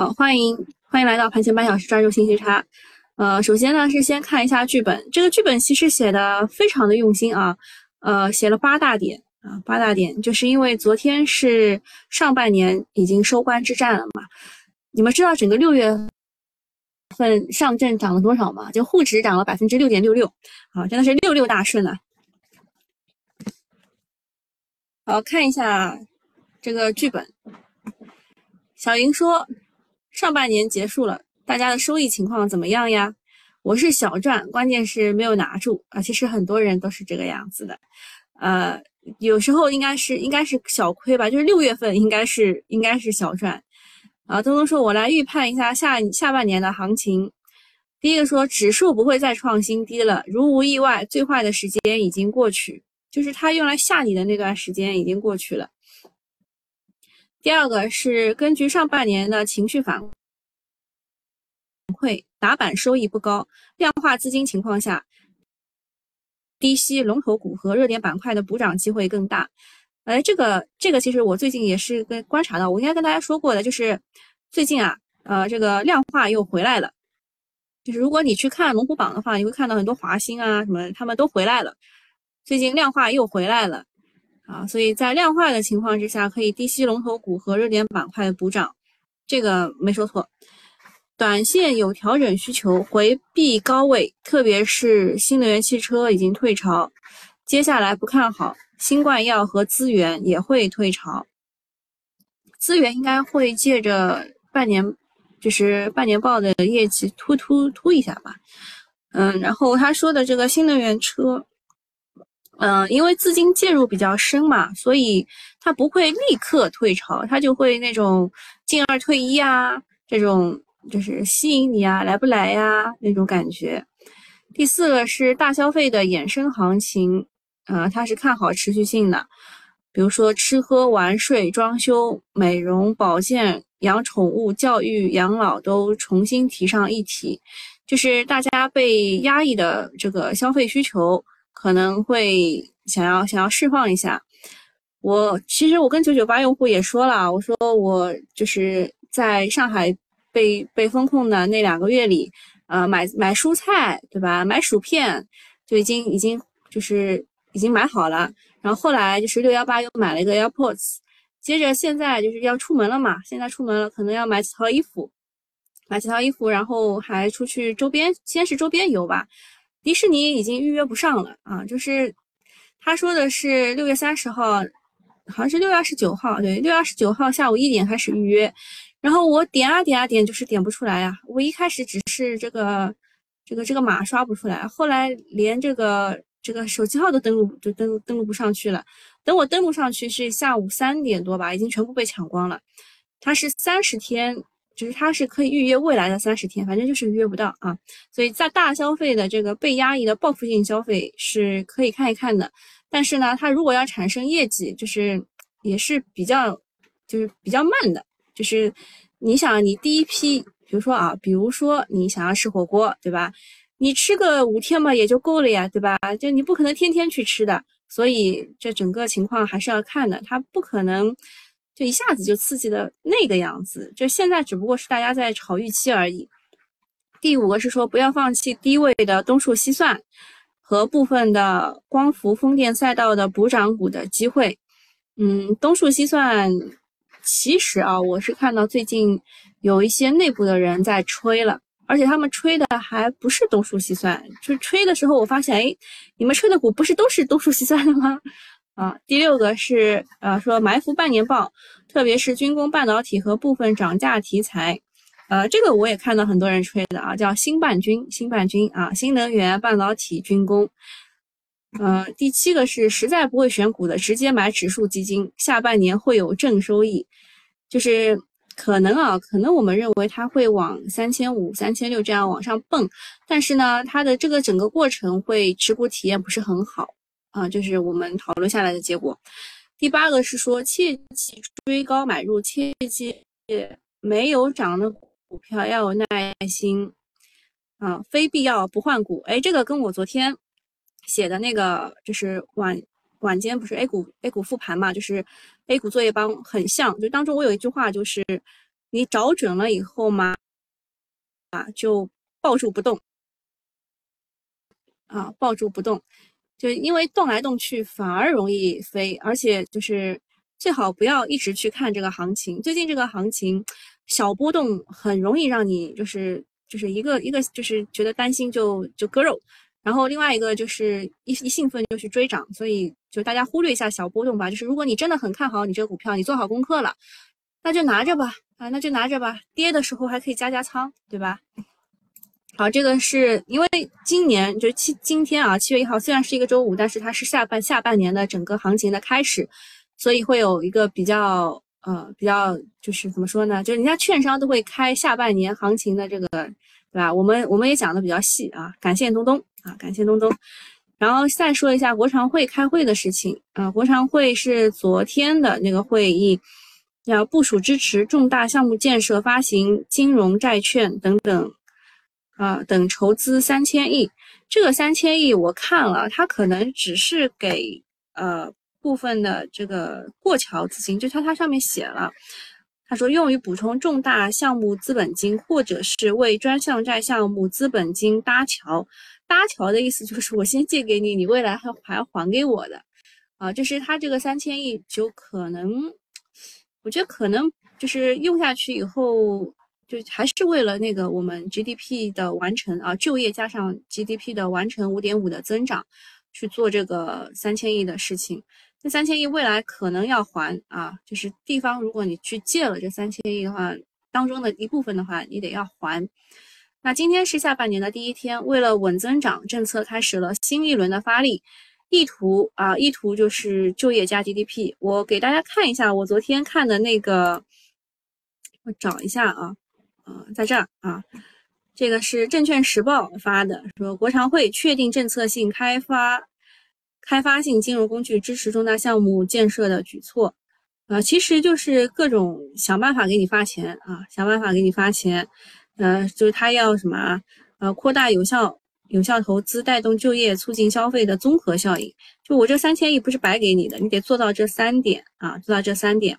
好，欢迎欢迎来到盘前半小时专注信息差。呃，首先呢是先看一下剧本，这个剧本其实写的非常的用心啊，呃，写了八大点啊，八大点，就是因为昨天是上半年已经收官之战了嘛。你们知道整个六月份上证涨了多少吗？就沪指涨了百分之六点六六，啊，真的是六六大顺啊。好看一下这个剧本，小莹说。上半年结束了，大家的收益情况怎么样呀？我是小赚，关键是没有拿住啊。其实很多人都是这个样子的，呃，有时候应该是应该是小亏吧，就是六月份应该是应该是小赚啊。东东说，我来预判一下下下半年的行情。第一个说，指数不会再创新低了，如无意外，最坏的时间已经过去，就是他用来吓你的那段时间已经过去了。第二个是根据上半年的情绪反馈，打板收益不高，量化资金情况下，低吸龙头股和热点板块的补涨机会更大。哎，这个这个其实我最近也是跟观察到，我应该跟大家说过的，就是最近啊，呃，这个量化又回来了。就是如果你去看龙虎榜的话，你会看到很多华兴啊什么，他们都回来了。最近量化又回来了。啊，所以在量化的情况之下，可以低吸龙头股和热点板块的补涨，这个没说错。短线有调整需求，回避高位，特别是新能源汽车已经退潮，接下来不看好新冠药和资源也会退潮。资源应该会借着半年，就是半年报的业绩突突突一下吧。嗯，然后他说的这个新能源车。嗯，因为资金介入比较深嘛，所以它不会立刻退潮，它就会那种进二退一啊，这种就是吸引你啊，来不来呀那种感觉。第四个是大消费的衍生行情，呃，它是看好持续性的，比如说吃喝玩睡、装修、美容、保健、养宠物、教育、养老都重新提上议题，就是大家被压抑的这个消费需求。可能会想要想要释放一下，我其实我跟九九八用户也说了，我说我就是在上海被被封控的那两个月里，呃，买买蔬菜对吧？买薯片就已经已经就是已经买好了，然后后来就是六幺八又买了一个 AirPods，接着现在就是要出门了嘛，现在出门了可能要买几套衣服，买几套衣服，然后还出去周边，先是周边游吧。迪士尼已经预约不上了啊！就是他说的是六月三十号，好像是六月二十九号，对，六月二十九号下午一点开始预约。然后我点啊点啊点，就是点不出来呀。我一开始只是这个这个这个码刷不出来，后来连这个这个手机号都登录就登登录不上去了。等我登录上去是下午三点多吧，已经全部被抢光了。它是三十天。就是它是可以预约未来的三十天，反正就是约不到啊。所以在大消费的这个被压抑的报复性消费是可以看一看的。但是呢，它如果要产生业绩，就是也是比较就是比较慢的。就是你想，你第一批，比如说啊，比如说你想要吃火锅，对吧？你吃个五天嘛也就够了呀，对吧？就你不可能天天去吃的。所以这整个情况还是要看的，它不可能。就一下子就刺激的那个样子，就现在只不过是大家在炒预期而已。第五个是说不要放弃低位的东数西算和部分的光伏风电赛道的补涨股的机会。嗯，东数西算其实啊，我是看到最近有一些内部的人在吹了，而且他们吹的还不是东数西算，就吹的时候我发现，哎，你们吹的股不是都是东数西算的吗？啊，第六个是呃说埋伏半年报，特别是军工半导体和部分涨价题材，呃，这个我也看到很多人吹的啊，叫新半军，新半军啊，新能源、半导体、军工。呃，第七个是实在不会选股的，直接买指数基金，下半年会有正收益，就是可能啊，可能我们认为它会往三千五、三千六这样往上蹦，但是呢，它的这个整个过程会持股体验不是很好。啊，就是我们讨论下来的结果。第八个是说，切记追高买入，切记没有涨的股票要有耐心啊，非必要不换股。哎，这个跟我昨天写的那个就是晚晚间不是 A 股 A 股复盘嘛，就是 A 股作业帮很像。就当中我有一句话就是，你找准了以后嘛，啊，就抱住不动，啊，抱住不动，就因为动来动去反而容易飞，而且就是最好不要一直去看这个行情。最近这个行情小波动很容易让你就是就是一个一个就是觉得担心就就割肉。然后另外一个就是一一兴奋就去追涨，所以就大家忽略一下小波动吧。就是如果你真的很看好你这个股票，你做好功课了，那就拿着吧，啊，那就拿着吧。跌的时候还可以加加仓，对吧？好，这个是因为今年就七今天啊，七月一号虽然是一个周五，但是它是下半下半年的整个行情的开始，所以会有一个比较呃比较就是怎么说呢？就是人家券商都会开下半年行情的这个，对吧？我们我们也讲的比较细啊，感谢东东。啊，感谢东东。然后再说一下国常会开会的事情啊，国常会是昨天的那个会议，要部署支持重大项目建设发行金融债券等等啊等筹资三千亿。这个三千亿我看了，它可能只是给呃部分的这个过桥资金，就它它上面写了。他说，用于补充重大项目资本金，或者是为专项债项目资本金搭桥。搭桥的意思就是我先借给你，你未来还还要还给我的，啊，就是他这个三千亿就可能，我觉得可能就是用下去以后，就还是为了那个我们 GDP 的完成啊，就业加上 GDP 的完成五点五的增长去做这个三千亿的事情。这三千亿未来可能要还啊，就是地方，如果你去借了这三千亿的话，当中的一部分的话，你得要还。那今天是下半年的第一天，为了稳增长，政策开始了新一轮的发力，意图啊，意图就是就业加 GDP。我给大家看一下我昨天看的那个，我找一下啊，啊，在这儿啊，这个是证券时报发的，说国常会确定政策性开发。开发性金融工具支持重大项目建设的举措，呃，其实就是各种想办法给你发钱啊，想办法给你发钱，呃，就是他要什么，呃，扩大有效有效投资，带动就业，促进消费的综合效应。就我这三千亿不是白给你的，你得做到这三点啊，做到这三点。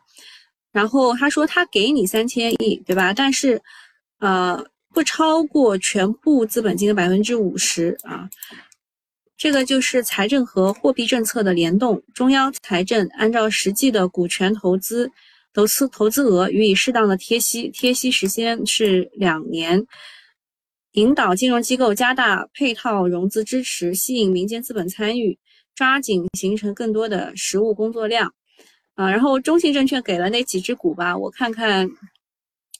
然后他说他给你三千亿，对吧？但是，呃，不超过全部资本金的百分之五十啊。这个就是财政和货币政策的联动，中央财政按照实际的股权投资、投资投资额予以适当的贴息，贴息时间是两年，引导金融机构加大配套融资支持，吸引民间资本参与，抓紧形成更多的实物工作量。啊，然后中信证券给了那几只股吧，我看看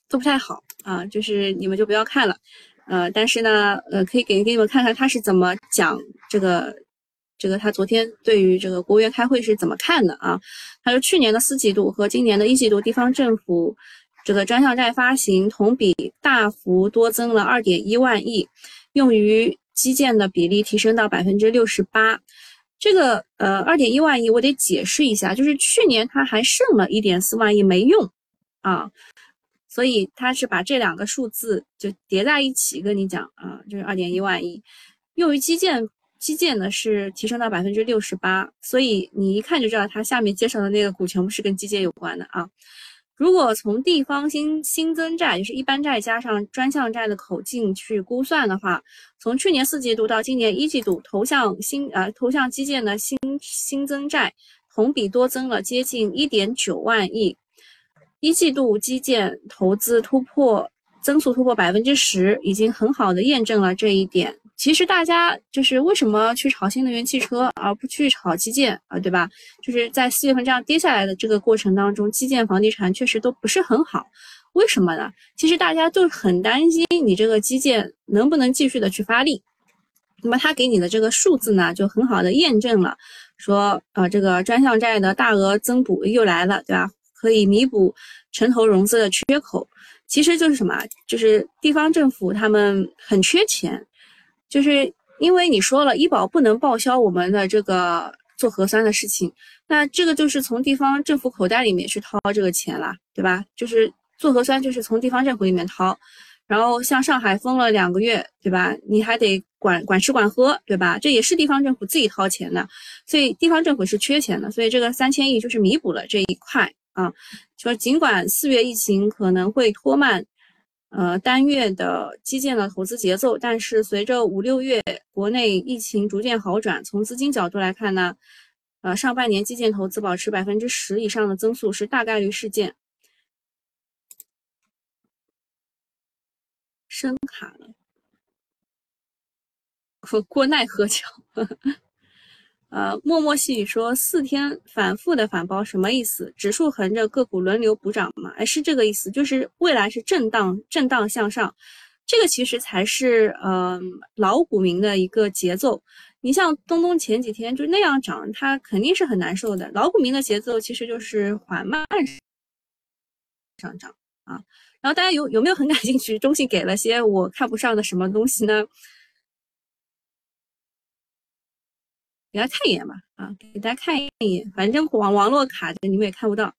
都不太好啊，就是你们就不要看了。呃，但是呢，呃，可以给给你们看看他是怎么讲这个，这个他昨天对于这个国务院开会是怎么看的啊？他说，去年的四季度和今年的一季度，地方政府这个专项债发行同比大幅多增了二点一万亿，用于基建的比例提升到百分之六十八。这个呃，二点一万亿我得解释一下，就是去年它还剩了一点四万亿没用啊。所以他是把这两个数字就叠在一起跟你讲啊，就是二点一万亿，用于基建，基建呢是提升到百分之六十八，所以你一看就知道它下面介绍的那个股全部是跟基建有关的啊。如果从地方新新增债，就是一般债加上专项债的口径去估算的话，从去年四季度到今年一季度，投向新呃投向基建的新新增债同比多增了接近一点九万亿。一季度基建投资突破增速突破百分之十，已经很好的验证了这一点。其实大家就是为什么去炒新能源汽车而不去炒基建啊，对吧？就是在四月份这样跌下来的这个过程当中，基建房地产确实都不是很好。为什么呢？其实大家都很担心你这个基建能不能继续的去发力。那么他给你的这个数字呢，就很好的验证了，说呃这个专项债的大额增补又来了，对吧？可以弥补城投融资的缺口，其实就是什么？就是地方政府他们很缺钱，就是因为你说了医保不能报销我们的这个做核酸的事情，那这个就是从地方政府口袋里面去掏这个钱了，对吧？就是做核酸就是从地方政府里面掏，然后像上海封了两个月，对吧？你还得管管吃管喝，对吧？这也是地方政府自己掏钱的，所以地方政府是缺钱的，所以这个三千亿就是弥补了这一块。啊，说尽管四月疫情可能会拖慢，呃单月的基建的投资节奏，但是随着五六月国内疫情逐渐好转，从资金角度来看呢，呃上半年基建投资保持百分之十以上的增速是大概率事件。声卡了，郭奈何桥。呵呵呃，默默细语说四天反复的反包什么意思？指数横着，个股轮流补涨吗？哎，是这个意思，就是未来是震荡震荡向上，这个其实才是呃老股民的一个节奏。你像东东前几天就那样涨，它肯定是很难受的。老股民的节奏其实就是缓慢上涨啊。然后大家有有没有很感兴趣？中信给了些我看不上的什么东西呢？给大家看一眼吧，啊，给大家看一眼，反正网网络卡着，你们也看不到，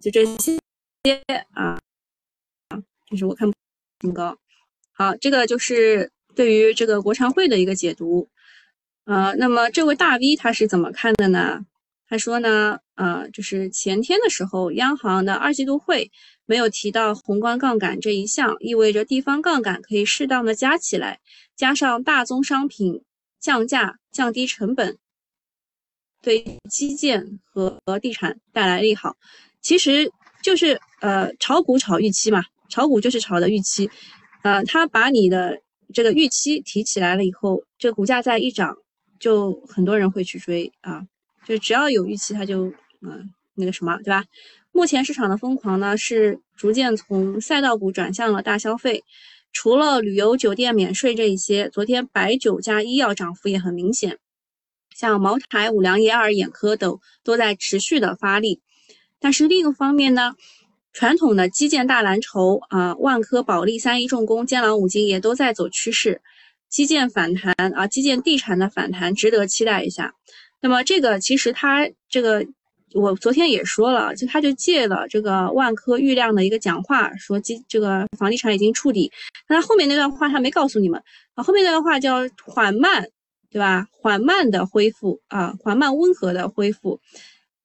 就这些啊啊，就是我看不挺高。好，这个就是对于这个国常会的一个解读，呃，那么这位大 V 他是怎么看的呢？他说呢，呃，就是前天的时候，央行的二季度会没有提到宏观杠杆这一项，意味着地方杠杆可以适当的加起来。加上大宗商品降价、降低成本，对基建和地产带来利好，其实就是呃炒股炒预期嘛，炒股就是炒的预期，呃，他把你的这个预期提起来了以后，这股价再一涨，就很多人会去追啊，就只要有预期，他就嗯那个什么，对吧？目前市场的疯狂呢，是逐渐从赛道股转向了大消费。除了旅游酒店免税这一些，昨天白酒加医药涨幅也很明显，像茅台、五粮液、爱尔眼科等都在持续的发力。但是另一个方面呢，传统的基建大蓝筹啊，万科、保利、三一重工、建朗五金也都在走趋势，基建反弹啊，基建地产的反弹值得期待一下。那么这个其实它这个。我昨天也说了，就他就借了这个万科郁亮的一个讲话，说基这个房地产已经触底。那他后面那段话他没告诉你们啊，后面那段话叫缓慢，对吧？缓慢的恢复啊，缓慢温和的恢复。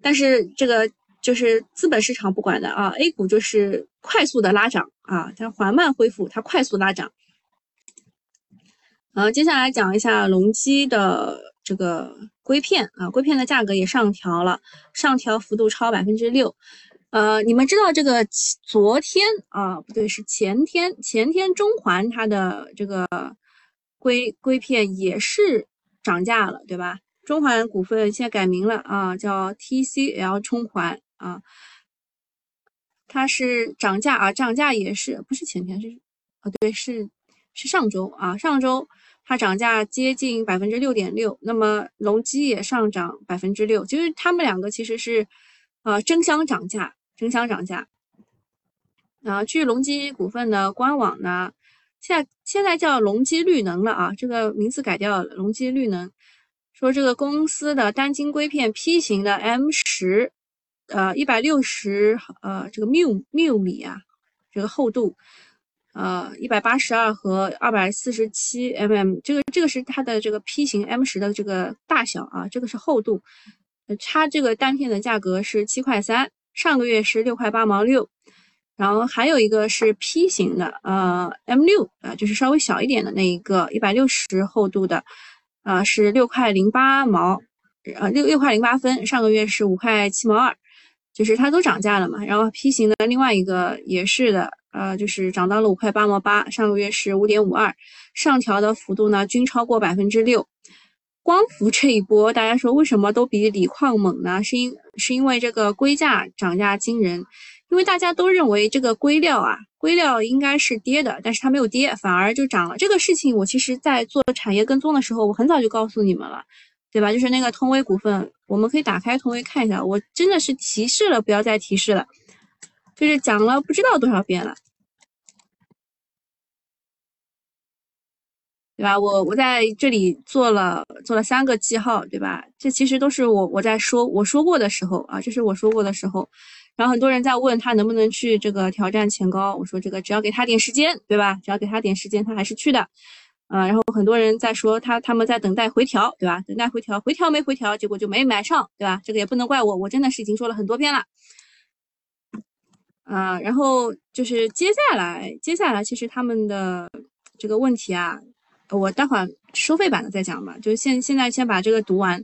但是这个就是资本市场不管的啊，A 股就是快速的拉涨啊，它缓慢恢复，它快速拉涨。呃，接下来讲一下隆基的。这个硅片啊，硅片的价格也上调了，上调幅度超百分之六。呃，你们知道这个昨天啊，不对，是前天，前天中环它的这个硅硅片也是涨价了，对吧？中环股份现在改名了啊，叫 TCL 中环啊，它是涨价啊，涨价也是不是前天是啊？对，是是上周啊，上周。它涨价接近百分之六点六，那么隆基也上涨百分之六，就是他们两个其实是，呃，争相涨价，争相涨价。啊，据隆基股份的官网呢，现在现在叫隆基绿能了啊，这个名字改掉了，隆基绿能说这个公司的单晶硅片 P 型的 M 十，呃，一百六十呃这个缪缪米啊，这个厚度。呃，一百八十二和二百四十七 mm，这个这个是它的这个 P 型 M 十的这个大小啊，这个是厚度。它这个单片的价格是七块三，上个月是六块八毛六。然后还有一个是 P 型的，呃，M 六啊，就是稍微小一点的那一个，一百六十厚度的，啊，是六块零八毛，呃，六六块零八分，上个月是五块七毛二，就是它都涨价了嘛。然后 P 型的另外一个也是的。呃，就是涨到了五块八毛八，上个月是五点五二，上调的幅度呢均超过百分之六。光伏这一波，大家说为什么都比锂矿猛呢？是因是因为这个硅价涨价惊人，因为大家都认为这个硅料啊，硅料应该是跌的，但是它没有跌，反而就涨了。这个事情我其实在做产业跟踪的时候，我很早就告诉你们了，对吧？就是那个通威股份，我们可以打开通威看一下，我真的是提示了，不要再提示了。就是讲了不知道多少遍了，对吧？我我在这里做了做了三个记号，对吧？这其实都是我我在说我说过的时候啊，这是我说过的时候。然后很多人在问他能不能去这个挑战前高，我说这个只要给他点时间，对吧？只要给他点时间，他还是去的。啊，然后很多人在说他他们在等待回调，对吧？等待回调，回调没回调，结果就没买上，对吧？这个也不能怪我，我真的是已经说了很多遍了。啊，然后就是接下来，接下来其实他们的这个问题啊，我待会儿收费版的再讲吧。就是现现在先把这个读完，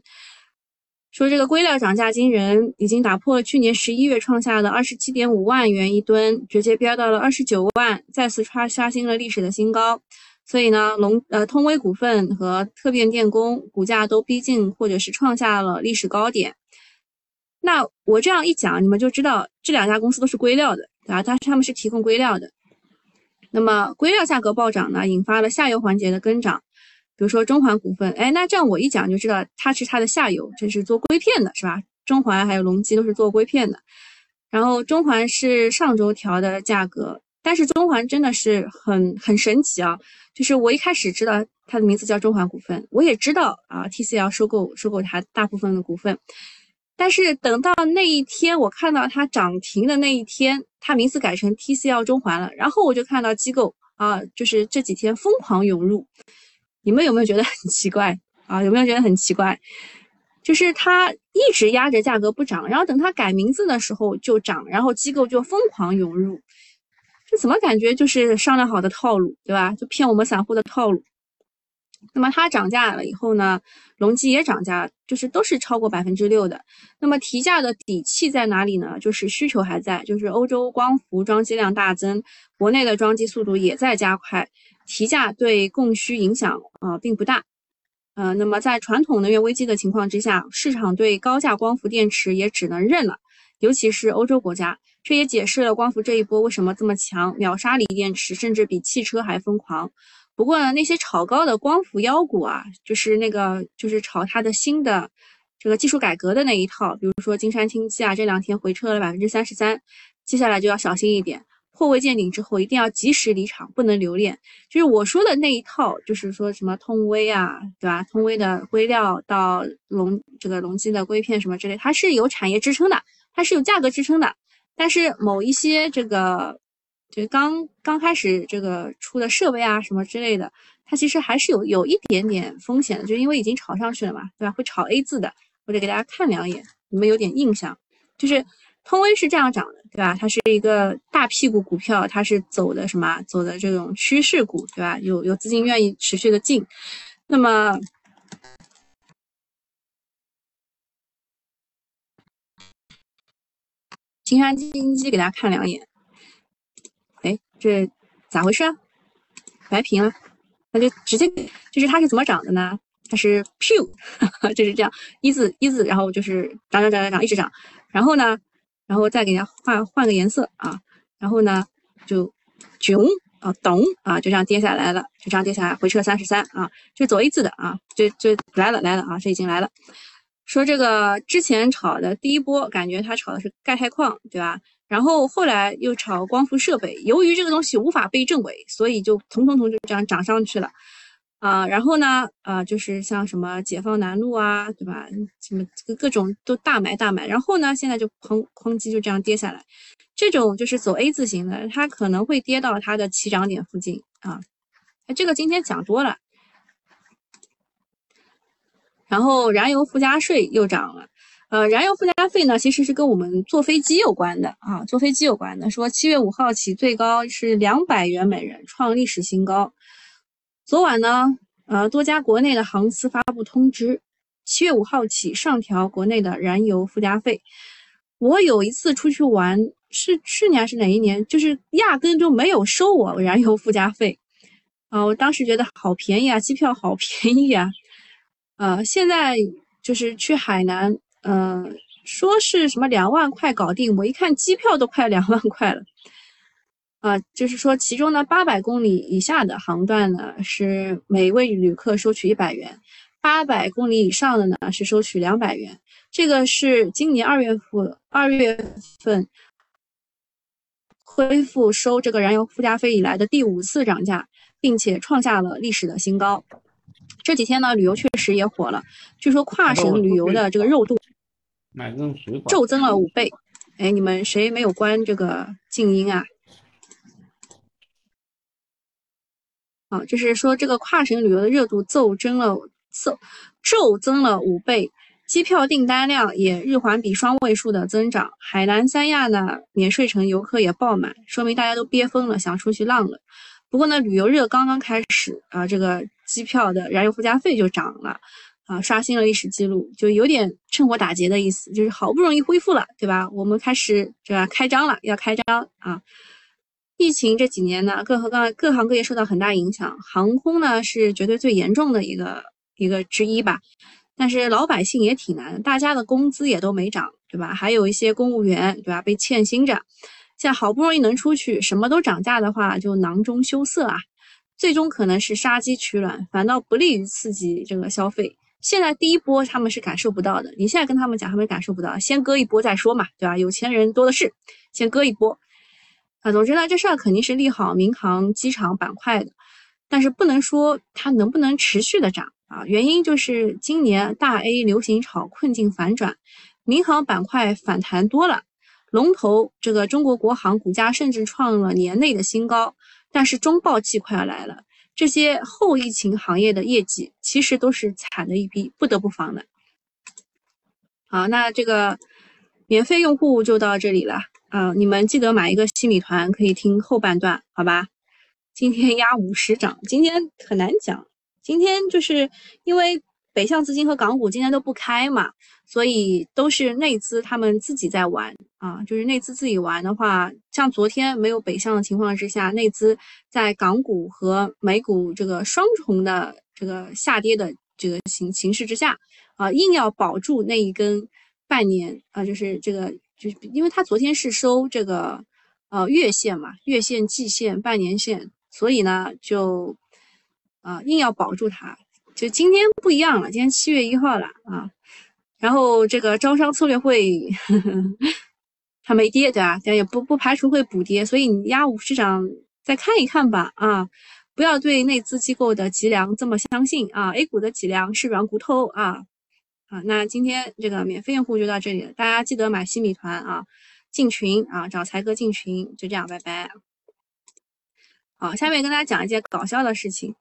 说这个硅料涨价惊人，已经打破了去年十一月创下的二十七点五万元一吨，直接飙到了二十九万，再次刷刷新了历史的新高。所以呢，龙呃通威股份和特变电工股价都逼近或者是创下了历史高点。那我这样一讲，你们就知道这两家公司都是硅料的，对吧？它他们是提供硅料的。那么硅料价格暴涨呢，引发了下游环节的跟涨，比如说中环股份，哎，那这样我一讲就知道它是它的下游，这是做硅片的，是吧？中环还有隆基都是做硅片的。然后中环是上周调的价格，但是中环真的是很很神奇啊！就是我一开始知道它的名字叫中环股份，我也知道啊，TCL 收购收购它大部分的股份。但是等到那一天，我看到它涨停的那一天，它名字改成 TCL 中环了。然后我就看到机构啊，就是这几天疯狂涌入。你们有没有觉得很奇怪啊？有没有觉得很奇怪？就是它一直压着价格不涨，然后等它改名字的时候就涨，然后机构就疯狂涌入。这怎么感觉就是商量好的套路，对吧？就骗我们散户的套路。那么它涨价了以后呢，隆基也涨价，就是都是超过百分之六的。那么提价的底气在哪里呢？就是需求还在，就是欧洲光伏装机量大增，国内的装机速度也在加快，提价对供需影响啊并不大。呃，那么在传统能源危机的情况之下，市场对高价光伏电池也只能认了，尤其是欧洲国家，这也解释了光伏这一波为什么这么强，秒杀锂电池，甚至比汽车还疯狂。不过呢，那些炒高的光伏妖股啊，就是那个就是炒它的新的这个技术改革的那一套，比如说金山氢气啊，这两天回撤了百分之三十三，接下来就要小心一点，破位见顶之后一定要及时离场，不能留恋。就是我说的那一套，就是说什么通威啊，对吧？通威的硅料到隆这个隆基的硅片什么之类，它是有产业支撑的，它是有价格支撑的，但是某一些这个。就刚刚开始这个出的设备啊什么之类的，它其实还是有有一点点风险的，就因为已经炒上去了嘛，对吧？会炒 A 字的，我得给大家看两眼，你们有点印象。就是通威是这样涨的，对吧？它是一个大屁股股票，它是走的什么？走的这种趋势股，对吧？有有资金愿意持续的进。那么，金山基金基给大家看两眼。这咋回事啊？白屏了，那就直接就是它是怎么涨的呢？它是 pew，就是这样一字一字，然后就是涨涨涨涨涨一直涨，然后呢，然后再给它换换个颜色啊，然后呢就囧啊咚啊就这样跌下来了，就这样跌下来回撤三十三啊，就走一字的啊，就就来了来了啊，这已经来了。说这个之前炒的第一波，感觉它炒的是钙钛矿，对吧？然后后来又炒光伏设备，由于这个东西无法被证伪，所以就腾腾腾就这样涨上去了，啊，然后呢，啊，就是像什么解放南路啊，对吧？什么各种都大买大买，然后呢，现在就哐哐叽就这样跌下来，这种就是走 A 字形的，它可能会跌到它的起涨点附近啊。哎，这个今天讲多了，然后燃油附加税又涨了。呃，燃油附加费呢，其实是跟我们坐飞机有关的啊，坐飞机有关的。说七月五号起最高是两百元每人，创历史新高。昨晚呢，呃，多家国内的航司发布通知，七月五号起上调国内的燃油附加费。我有一次出去玩，是去年还是哪一年，就是压根就没有收我燃油附加费啊，我当时觉得好便宜啊，机票好便宜啊。呃，现在就是去海南。嗯，说是什么两万块搞定，我一看机票都快两万块了，啊，就是说其中呢八百公里以下的航段呢是每位旅客收取一百元，八百公里以上的呢是收取两百元。这个是今年二月份二月份恢复收这个燃油附加费以来的第五次涨价，并且创下了历史的新高。这几天呢，旅游确实也火了，据说跨省旅游的这个热度。骤增了五倍。哎，你们谁没有关这个静音啊？啊，就是说这个跨省旅游的热度骤增了，骤骤增了五倍，机票订单量也日环比双位数的增长。海南三亚呢，免税城游客也爆满，说明大家都憋疯了，想出去浪了。不过呢，旅游热刚刚开始啊，这个机票的燃油附加费就涨了，啊，刷新了历史记录，就有点趁火打劫的意思，就是好不容易恢复了，对吧？我们开始对吧开张了，要开张啊。疫情这几年呢，各行各各行各业受到很大影响，航空呢是绝对最严重的一个一个之一吧。但是老百姓也挺难，大家的工资也都没涨，对吧？还有一些公务员，对吧？被欠薪着，现在好不容易能出去，什么都涨价的话，就囊中羞涩啊。最终可能是杀鸡取卵，反倒不利于刺激这个消费。现在第一波他们是感受不到的，你现在跟他们讲，他们感受不到，先割一波再说嘛，对吧？有钱人多的是，先割一波。啊，总之呢，这事儿肯定是利好民航机场板块的，但是不能说它能不能持续的涨啊。原因就是今年大 A 流行潮困境反转，民航板块反弹多了，龙头这个中国国航股价甚至创了年内的新高。但是中报季快要来了，这些后疫情行业的业绩其实都是惨的一逼，不得不防的。好，那这个免费用户就到这里了。啊，你们记得买一个新米团，可以听后半段，好吧？今天压五十涨，今天很难讲。今天就是因为北向资金和港股今天都不开嘛，所以都是内资他们自己在玩啊。就是内资自己玩的话，像昨天没有北向的情况之下，内资在港股和美股这个双重的这个下跌的这个形形势之下，啊，硬要保住那一根半年啊，就是这个。就是因为它昨天是收这个呃月线嘛，月线、季线、半年线，所以呢就啊硬要保住它。就今天不一样了，今天七月一号了啊，然后这个招商策略会它没跌对吧？但也不不排除会补跌，所以你压五市场再看一看吧啊，不要对内资机构的脊梁这么相信啊，A 股的脊梁是软骨头啊。啊，那今天这个免费用户就到这里了，大家记得买新米团啊，进群啊，找才哥进群，就这样，拜拜。好，下面跟大家讲一件搞笑的事情，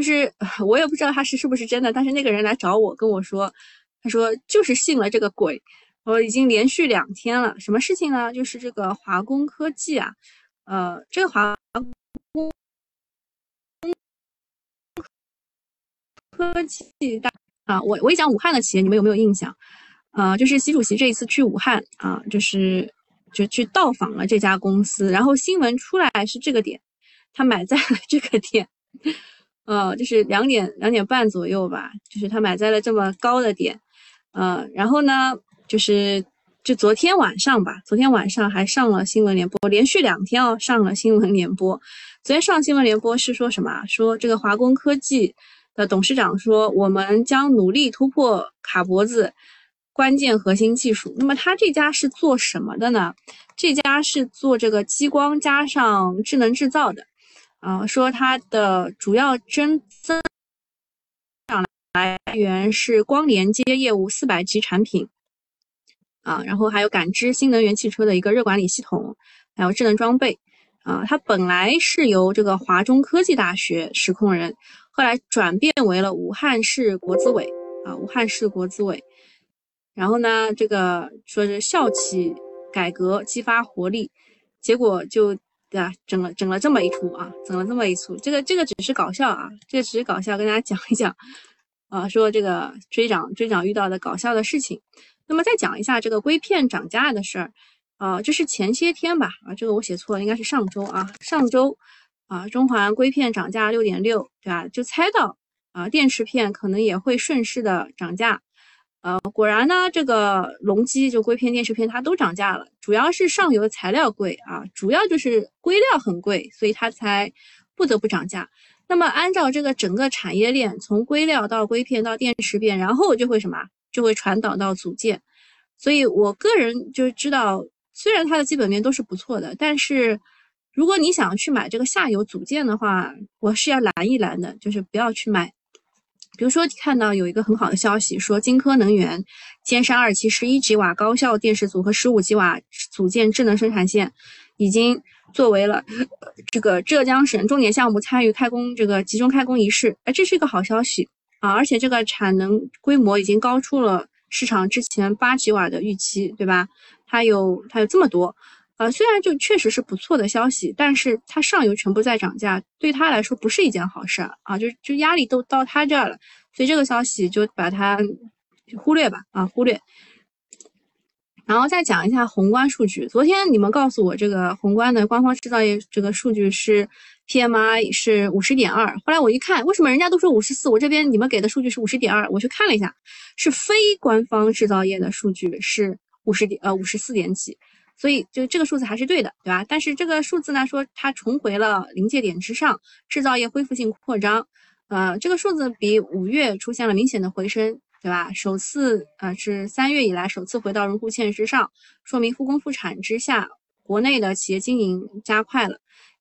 就是我也不知道他是是不是真的，但是那个人来找我跟我说，他说就是信了这个鬼，我已经连续两天了，什么事情呢？就是这个华工科技啊，呃，这个华工科技大。啊，我我一讲武汉的企业，你们有没有印象？啊，就是习主席这一次去武汉啊，就是就去到访了这家公司，然后新闻出来是这个点，他买在了这个点，呃，就是两点两点半左右吧，就是他买在了这么高的点，呃，然后呢，就是就昨天晚上吧，昨天晚上还上了新闻联播，连续两天哦上了新闻联播，昨天上新闻联播是说什么？说这个华工科技。的董事长说：“我们将努力突破卡脖子关键核心技术。那么他这家是做什么的呢？这家是做这个激光加上智能制造的。啊，说它的主要增增长来源是光连接业务四百级产品。啊，然后还有感知新能源汽车的一个热管理系统，还有智能装备。啊，它本来是由这个华中科技大学实控人。”后来转变为了武汉市国资委啊，武汉市国资委。然后呢，这个说是校企改革激发活力，结果就对吧，整了整了这么一出啊，整了这么一出。这个这个只是搞笑啊，这个只是搞笑，跟大家讲一讲啊，说这个追涨追涨遇到的搞笑的事情。那么再讲一下这个硅片涨价的事儿啊，这是前些天吧啊，这个我写错了，应该是上周啊，上周。啊，中环硅片涨价六点六，对吧？就猜到啊，电池片可能也会顺势的涨价。呃，果然呢，这个隆基就硅片、电池片它都涨价了，主要是上游材料贵啊，主要就是硅料很贵，所以它才不得不涨价。那么按照这个整个产业链，从硅料到硅片到电池片，然后就会什么？就会传导到组件。所以我个人就知道，虽然它的基本面都是不错的，但是。如果你想去买这个下游组件的话，我是要拦一拦的，就是不要去买。比如说，看到有一个很好的消息，说金科能源尖山二期十一吉瓦高效电池组和十五吉瓦组件智能生产线已经作为了这个浙江省重点项目参与开工这个集中开工仪式，哎，这是一个好消息啊！而且这个产能规模已经高出了市场之前八吉瓦的预期，对吧？它有它有这么多，呃，虽然就确实是不错的消息，但是它上游全部在涨价，对他来说不是一件好事啊！就就压力都到他这儿了，所以这个消息就把它忽略吧，啊，忽略。然后再讲一下宏观数据。昨天你们告诉我这个宏观的官方制造业这个数据是 PMI 是五十点二，后来我一看，为什么人家都说五十四，我这边你们给的数据是五十点二？我去看了一下，是非官方制造业的数据是五十点呃五十四点几，所以就这个数字还是对的，对吧？但是这个数字呢说它重回了临界点之上，制造业恢复性扩张，呃，这个数字比五月出现了明显的回升。对吧？首次呃是三月以来首次回到荣枯线之上，说明复工复产之下，国内的企业经营加快了。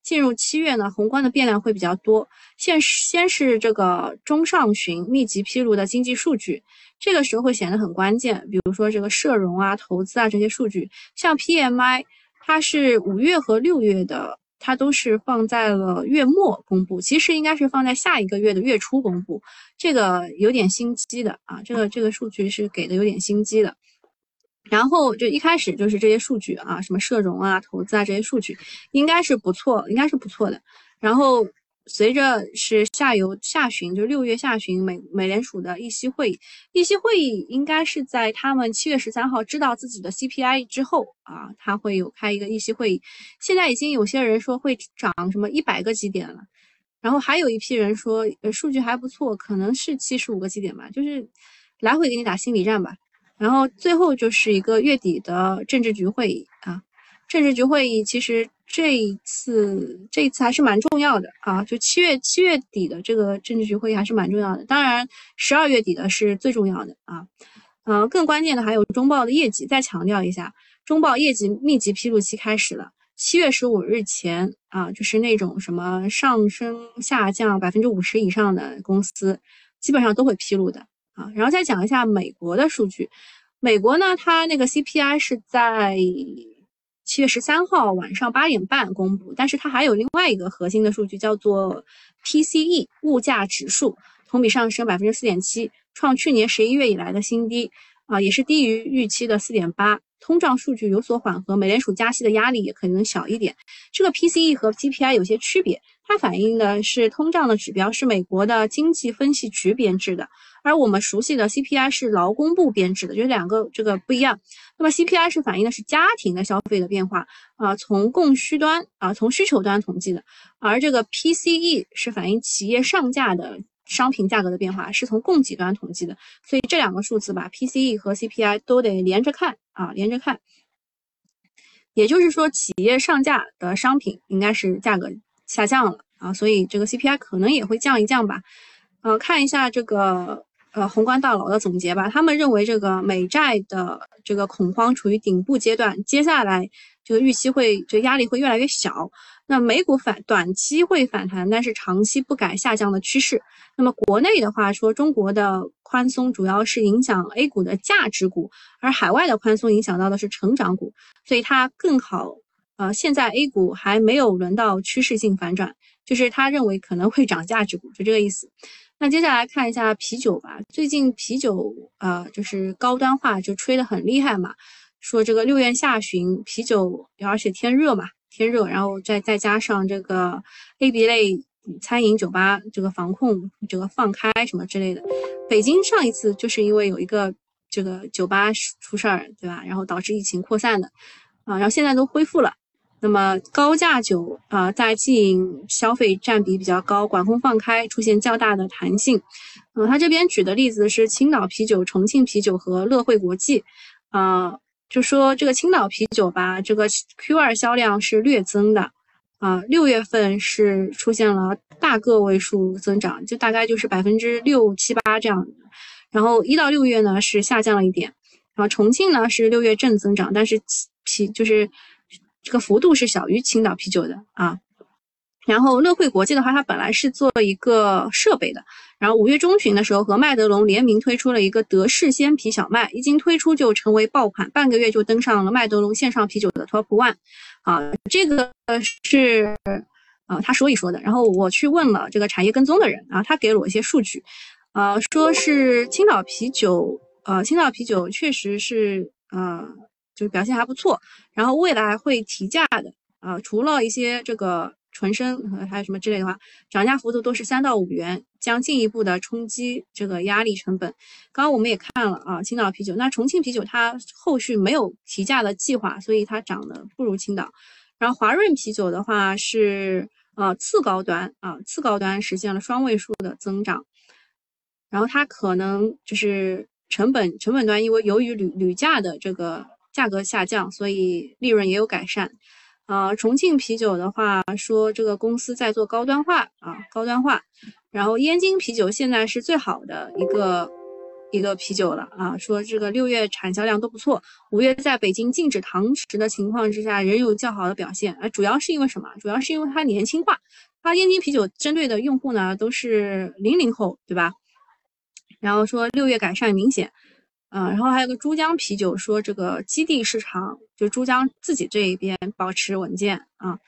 进入七月呢，宏观的变量会比较多。先先是这个中上旬密集披露的经济数据，这个时候会显得很关键。比如说这个社融啊、投资啊这些数据，像 PMI，它是五月和六月的。它都是放在了月末公布，其实应该是放在下一个月的月初公布，这个有点心机的啊，这个这个数据是给的有点心机的。然后就一开始就是这些数据啊，什么社融啊、投资啊这些数据，应该是不错，应该是不错的。然后。随着是下游下旬，就六月下旬，美美联储的议息会议，议息会议应该是在他们七月十三号知道自己的 CPI 之后啊，他会有开一个议息会议。现在已经有些人说会涨什么一百个基点了，然后还有一批人说，呃，数据还不错，可能是七十五个基点吧，就是来回给你打心理战吧。然后最后就是一个月底的政治局会议啊，政治局会议其实。这一次，这一次还是蛮重要的啊！就七月七月底的这个政治局会议还是蛮重要的。当然，十二月底的是最重要的啊。嗯，更关键的还有中报的业绩。再强调一下，中报业绩密集披露期开始了。七月十五日前啊，就是那种什么上升、下降百分之五十以上的公司，基本上都会披露的啊。然后再讲一下美国的数据。美国呢，它那个 CPI 是在。七月十三号晚上八点半公布，但是它还有另外一个核心的数据，叫做 PCE 物价指数，同比上升百分之四点七，创去年十一月以来的新低，啊，也是低于预期的四点八。通胀数据有所缓和，美联储加息的压力也可能小一点。这个 PCE 和 PPI 有些区别，它反映的是通胀的指标是美国的经济分析局编制的，而我们熟悉的 CPI 是劳工部编制的，就两个这个不一样。那么 CPI 是反映的是家庭的消费的变化啊，从供需端啊，从需求端统计的，而这个 PCE 是反映企业上架的。商品价格的变化是从供给端统计的，所以这两个数字吧，PCE 和 CPI 都得连着看啊，连着看。也就是说，企业上架的商品应该是价格下降了啊，所以这个 CPI 可能也会降一降吧。呃，看一下这个呃宏观大佬的总结吧，他们认为这个美债的这个恐慌处于顶部阶段，接下来这个预期会这压力会越来越小。那美股反短期会反弹，但是长期不改下降的趋势。那么国内的话说，中国的宽松主要是影响 A 股的价值股，而海外的宽松影响到的是成长股，所以它更好。呃，现在 A 股还没有轮到趋势性反转，就是他认为可能会涨价值股，就这个意思。那接下来看一下啤酒吧，最近啤酒呃就是高端化就吹得很厉害嘛，说这个六月下旬啤酒，而且天热嘛。天热，然后再再加上这个 A、B 类餐饮酒吧这个防控这个放开什么之类的，北京上一次就是因为有一个这个酒吧出事儿，对吧？然后导致疫情扩散的啊，然后现在都恢复了。那么高价酒啊，在经营消费占比比较高，管控放开，出现较大的弹性。嗯，他这边举的例子是青岛啤酒、重庆啤酒和乐惠国际啊。就说这个青岛啤酒吧，这个 Q 二销量是略增的，啊，六月份是出现了大个位数增长，就大概就是百分之六七八这样然后一到六月呢是下降了一点，然后重庆呢是六月正增长，但是啤就是这个幅度是小于青岛啤酒的啊。然后乐惠国际的话，它本来是做一个设备的，然后五月中旬的时候和麦德龙联名推出了一个德式鲜啤小麦，一经推出就成为爆款，半个月就登上了麦德龙线上啤酒的 Top One，啊，这个是啊他说一说的，然后我去问了这个产业跟踪的人啊，他给了我一些数据，呃，说是青岛啤酒，呃，青岛啤酒确实是呃就是表现还不错，然后未来会提价的啊，除了一些这个。纯生还有什么之类的话，涨价幅度都是三到五元，将进一步的冲击这个压力成本。刚刚我们也看了啊，青岛啤酒，那重庆啤酒它后续没有提价的计划，所以它涨得不如青岛。然后华润啤酒的话是呃次高端啊，次高端实现了双位数的增长。然后它可能就是成本成本端，因为由于铝铝价的这个价格下降，所以利润也有改善。啊，重庆啤酒的话说，这个公司在做高端化啊，高端化。然后燕京啤酒现在是最好的一个一个啤酒了啊，说这个六月产销量都不错，五月在北京禁止堂食的情况之下，仍有较好的表现。啊，主要是因为什么？主要是因为它年轻化，它燕京啤酒针对的用户呢都是零零后，对吧？然后说六月改善明显。嗯，然后还有个珠江啤酒说，这个基地市场就珠江自己这一边保持稳健啊，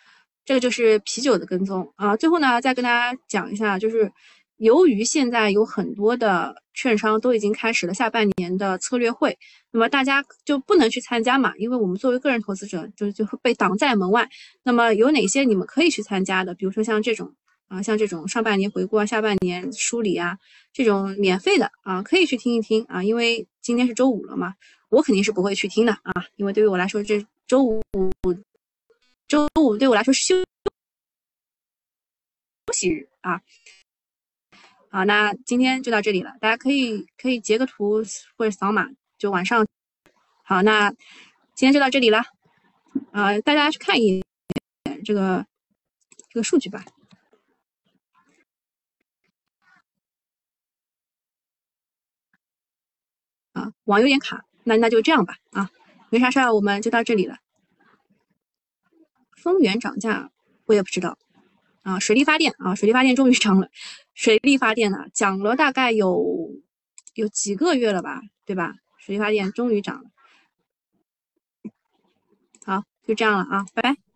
这个就是啤酒的跟踪啊。最后呢，再跟大家讲一下，就是由于现在有很多的券商都已经开始了下半年的策略会，那么大家就不能去参加嘛，因为我们作为个人投资者就就会被挡在门外。那么有哪些你们可以去参加的？比如说像这种。啊，像这种上半年回顾啊、下半年梳理啊，这种免费的啊，可以去听一听啊。因为今天是周五了嘛，我肯定是不会去听的啊。因为对于我来说，这周五周五对我来说是休休息日啊。好，那今天就到这里了，大家可以可以截个图或者扫码，就晚上。好，那今天就到这里了啊，大家去看一眼这个这个数据吧。啊，网有点卡，那那就这样吧。啊，没啥事儿，我们就到这里了。丰源涨价，我也不知道。啊，水力发电啊，水力发电终于涨了。水力发电呢，涨了大概有有几个月了吧，对吧？水力发电终于涨了。好，就这样了啊，拜拜。